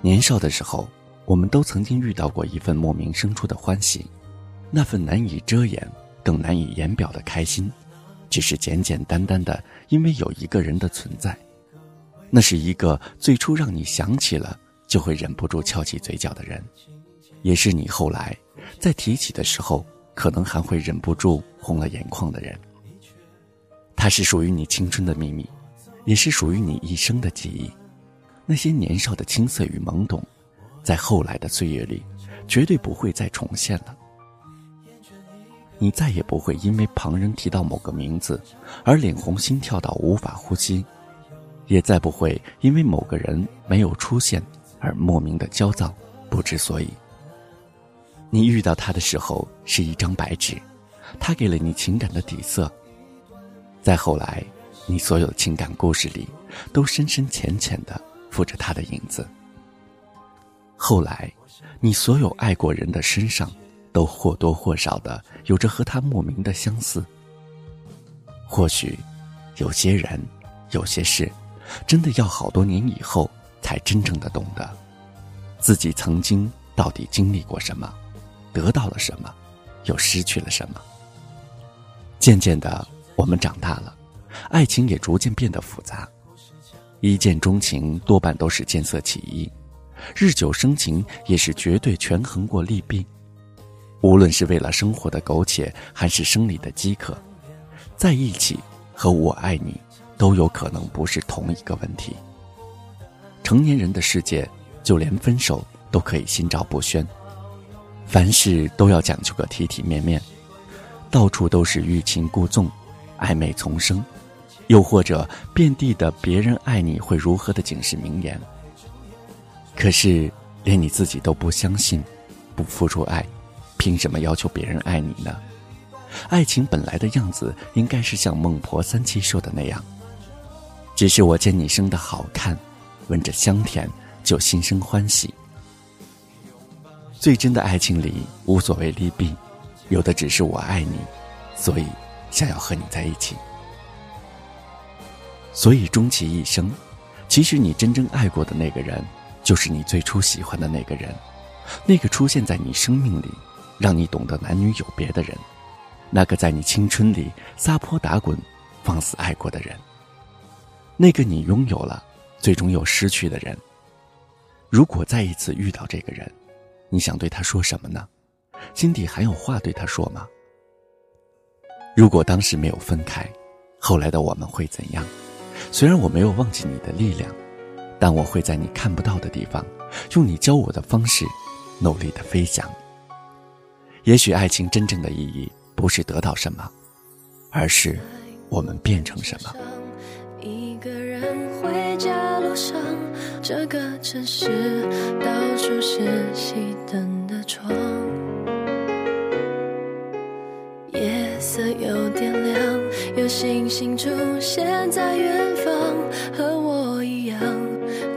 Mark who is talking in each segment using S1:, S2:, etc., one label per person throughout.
S1: 年少的时候，我们都曾经遇到过一份莫名生出的欢喜，那份难以遮掩、更难以言表的开心，只是简简单单的，因为有一个人的存在。那是一个最初让你想起了就会忍不住翘起嘴角的人，也是你后来在提起的时候可能还会忍不住红了眼眶的人。它是属于你青春的秘密，也是属于你一生的记忆。那些年少的青涩与懵懂，在后来的岁月里，绝对不会再重现了。你再也不会因为旁人提到某个名字而脸红心跳到无法呼吸。也再不会因为某个人没有出现而莫名的焦躁，不知所以。你遇到他的时候是一张白纸，他给了你情感的底色。再后来，你所有的情感故事里，都深深浅浅的附着他的影子。后来，你所有爱过人的身上，都或多或少的有着和他莫名的相似。或许，有些人，有些事。真的要好多年以后才真正的懂得，自己曾经到底经历过什么，得到了什么，又失去了什么。渐渐的，我们长大了，爱情也逐渐变得复杂。一见钟情多半都是见色起意，日久生情也是绝对权衡过利弊。无论是为了生活的苟且，还是生理的饥渴，在一起和我爱你。都有可能不是同一个问题。成年人的世界，就连分手都可以心照不宣，凡事都要讲究个体体面面，到处都是欲擒故纵、暧昧丛生，又或者遍地的“别人爱你会如何”的警示名言。可是，连你自己都不相信，不付出爱，凭什么要求别人爱你呢？爱情本来的样子，应该是像孟婆三七说的那样。只是我见你生的好看，闻着香甜，就心生欢喜。最真的爱情里无所谓利弊，有的只是我爱你，所以想要和你在一起。所以终其一生，其实你真正爱过的那个人，就是你最初喜欢的那个人，那个出现在你生命里，让你懂得男女有别的人，那个在你青春里撒泼打滚、放肆爱过的人。那个你拥有了，最终又失去的人。如果再一次遇到这个人，你想对他说什么呢？心底还有话对他说吗？如果当时没有分开，后来的我们会怎样？虽然我没有忘记你的力量，但我会在你看不到的地方，用你教我的方式，努力的飞翔。也许爱情真正的意义，不是得到什么，而是我们变成什么。
S2: 上这个城市到处是熄灯的窗，色有点亮，有星星出现在远方，和我一样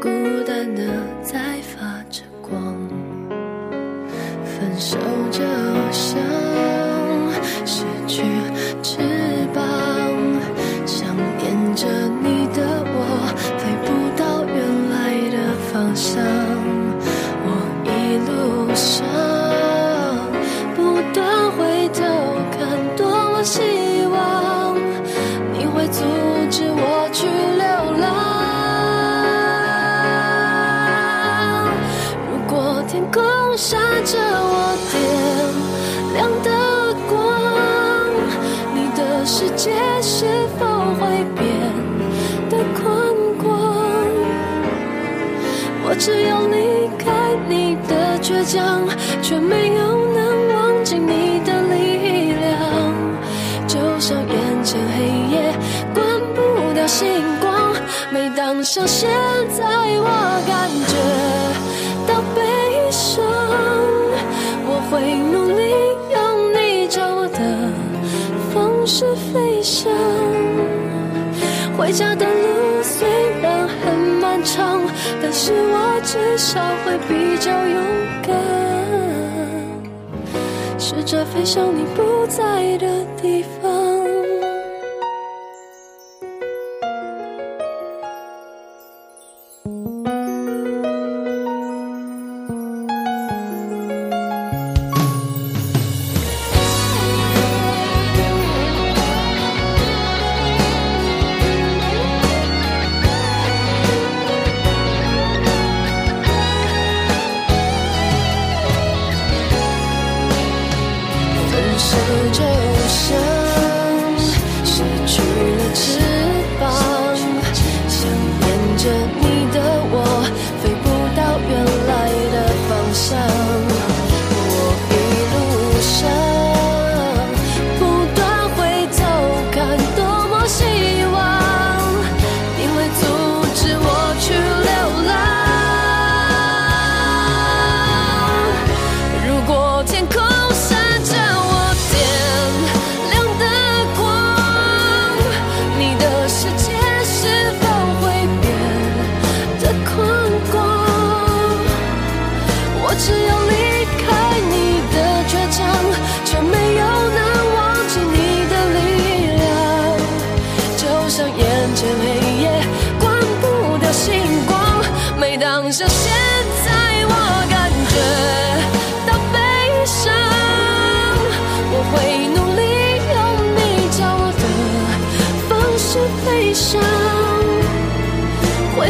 S2: 孤单的在发着光。分手就像失去翅膀，想念着你的我，飞不到原来的。方向，我一路上天空下着我点亮的光，你的世界是否会变得宽广？我只有离开你的倔强，却没有能忘记你的力量。就像眼前黑夜关不掉星光，每当像现在回家的路虽然很漫长，但是我至少会比较勇敢，试着飞向你不在的地方。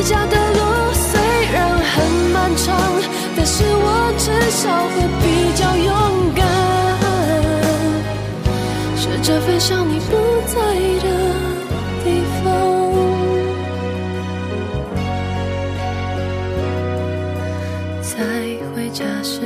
S2: 回家的路虽然很漫长，但是我至少会比较勇敢，试着飞向你不在的地方。在回家时